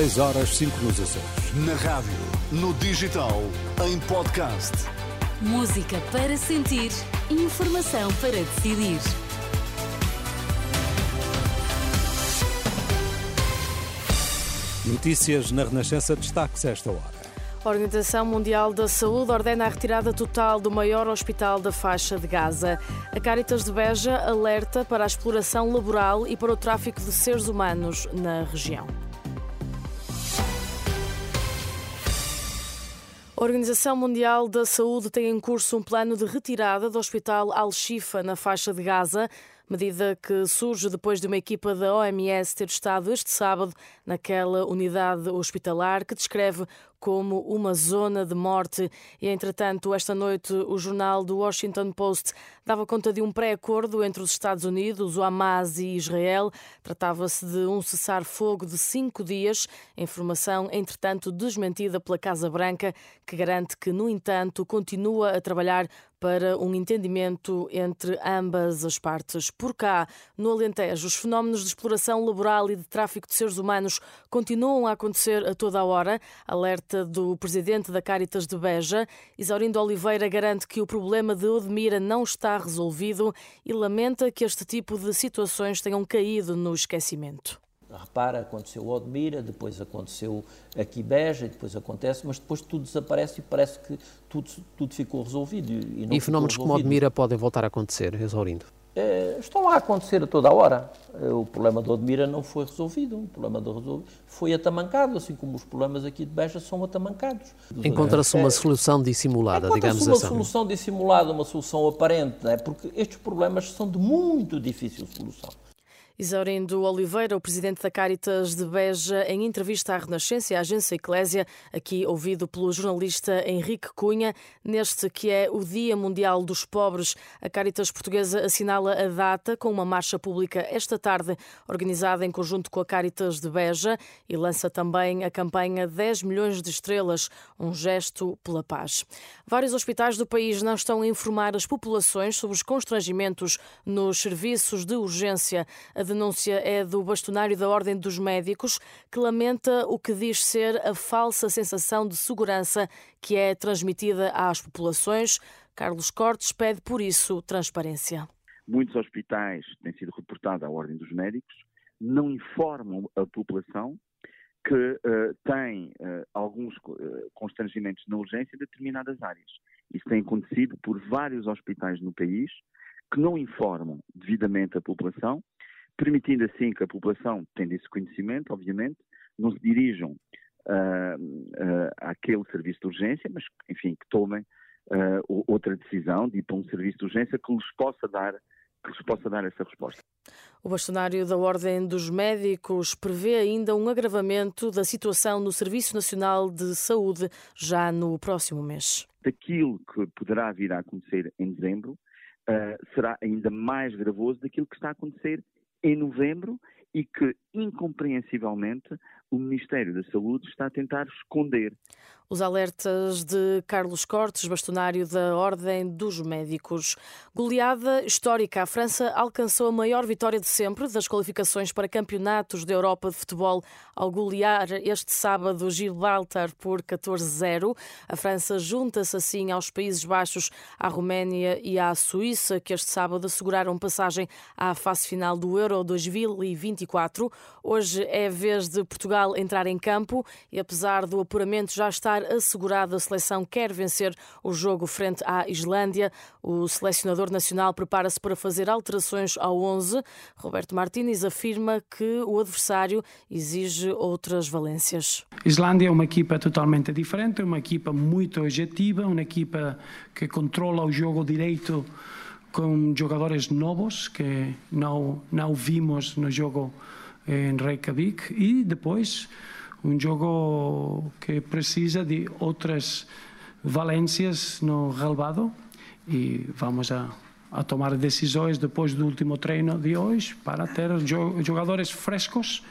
6 horas 5 nos Açores. Na rádio, no digital, em podcast. Música para sentir, informação para decidir. Notícias na Renascença destaques esta hora. A Organização Mundial da Saúde ordena a retirada total do maior hospital da faixa de Gaza. A Caritas de Beja alerta para a exploração laboral e para o tráfico de seres humanos na região. A Organização Mundial da Saúde tem em curso um plano de retirada do Hospital Al-Shifa, na faixa de Gaza, medida que surge depois de uma equipa da OMS ter estado este sábado naquela unidade hospitalar que descreve como uma zona de morte. E, entretanto, esta noite o jornal do Washington Post dava conta de um pré-acordo entre os Estados Unidos, o Hamas e Israel. Tratava-se de um cessar-fogo de cinco dias. Informação, entretanto, desmentida pela Casa Branca, que garante que, no entanto, continua a trabalhar para um entendimento entre ambas as partes. Por cá, no Alentejo, os fenómenos de exploração laboral e de tráfico de seres humanos continuam a acontecer a toda a hora. Alerta do presidente da Caritas de Beja. Isaurindo Oliveira garante que o problema de Odmira não está resolvido e lamenta que este tipo de situações tenham caído no esquecimento. Repara, aconteceu o Odmira, depois aconteceu aqui Beja, e depois acontece, mas depois tudo desaparece e parece que tudo, tudo ficou resolvido. E, e fenómenos como Odmira podem voltar a acontecer, Exaurindo? É, estão a acontecer a toda a hora. É, o problema de Odmira não foi resolvido, o problema de resolvido foi atamancado, assim como os problemas aqui de Beja são atamancados. Encontra-se uma solução dissimulada, digamos uma assim. uma solução dissimulada, uma solução aparente, não é? porque estes problemas são de muito difícil solução. Isaurindo Oliveira, o presidente da Caritas de Beja, em entrevista à Renascença e à agência Eclésia, aqui ouvido pelo jornalista Henrique Cunha, neste que é o Dia Mundial dos Pobres. A Caritas Portuguesa assinala a data com uma marcha pública esta tarde, organizada em conjunto com a Caritas de Beja, e lança também a campanha 10 milhões de estrelas, um gesto pela paz. Vários hospitais do país não estão a informar as populações sobre os constrangimentos nos serviços de urgência. A denúncia é do bastonário da Ordem dos Médicos, que lamenta o que diz ser a falsa sensação de segurança que é transmitida às populações. Carlos Cortes pede, por isso, transparência. Muitos hospitais, têm sido reportado à Ordem dos Médicos, não informam a população que uh, tem uh, alguns uh, constrangimentos na urgência em determinadas áreas. Isso tem acontecido por vários hospitais no país que não informam devidamente a população permitindo assim que a população, tendo esse conhecimento, obviamente, não se dirijam uh, uh, àquele serviço de urgência, mas, enfim, que tomem uh, outra decisão de ir para um serviço de urgência que lhes possa dar que lhes possa dar essa resposta. O bastonário da Ordem dos Médicos prevê ainda um agravamento da situação no Serviço Nacional de Saúde já no próximo mês. Daquilo que poderá vir a acontecer em dezembro, uh, será ainda mais gravoso daquilo que está a acontecer em novembro e que, incompreensivelmente, o Ministério da Saúde está a tentar esconder. Os alertas de Carlos Cortes, bastonário da Ordem dos Médicos. Goleada histórica. A França alcançou a maior vitória de sempre das qualificações para campeonatos da Europa de futebol ao golear este sábado Gibraltar por 14-0. A França junta-se assim aos Países Baixos, à Roménia e à Suíça, que este sábado asseguraram passagem à fase final do Euro 2024. Hoje é a vez de Portugal entrar em campo e, apesar do apuramento já estar assegurado. A seleção quer vencer o jogo frente à Islândia. O selecionador nacional prepara-se para fazer alterações ao 11. Roberto Martínez afirma que o adversário exige outras valências. Islândia é uma equipa totalmente diferente, uma equipa muito objetiva, uma equipa que controla o jogo direito com jogadores novos que não, não vimos no jogo em Reykjavik e depois um jogo que precisa de outras valências no relevado e vamos a, a tomar decisões depois do último treino de hoje para ter jogadores frescos,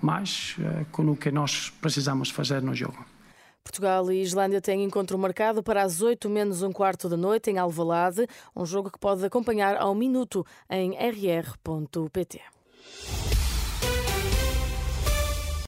mas uh, com o que nós precisamos fazer no jogo. Portugal e Islândia têm encontro marcado para as 8 menos um quarto da noite em Alvalade, um jogo que pode acompanhar ao minuto em rr.pt.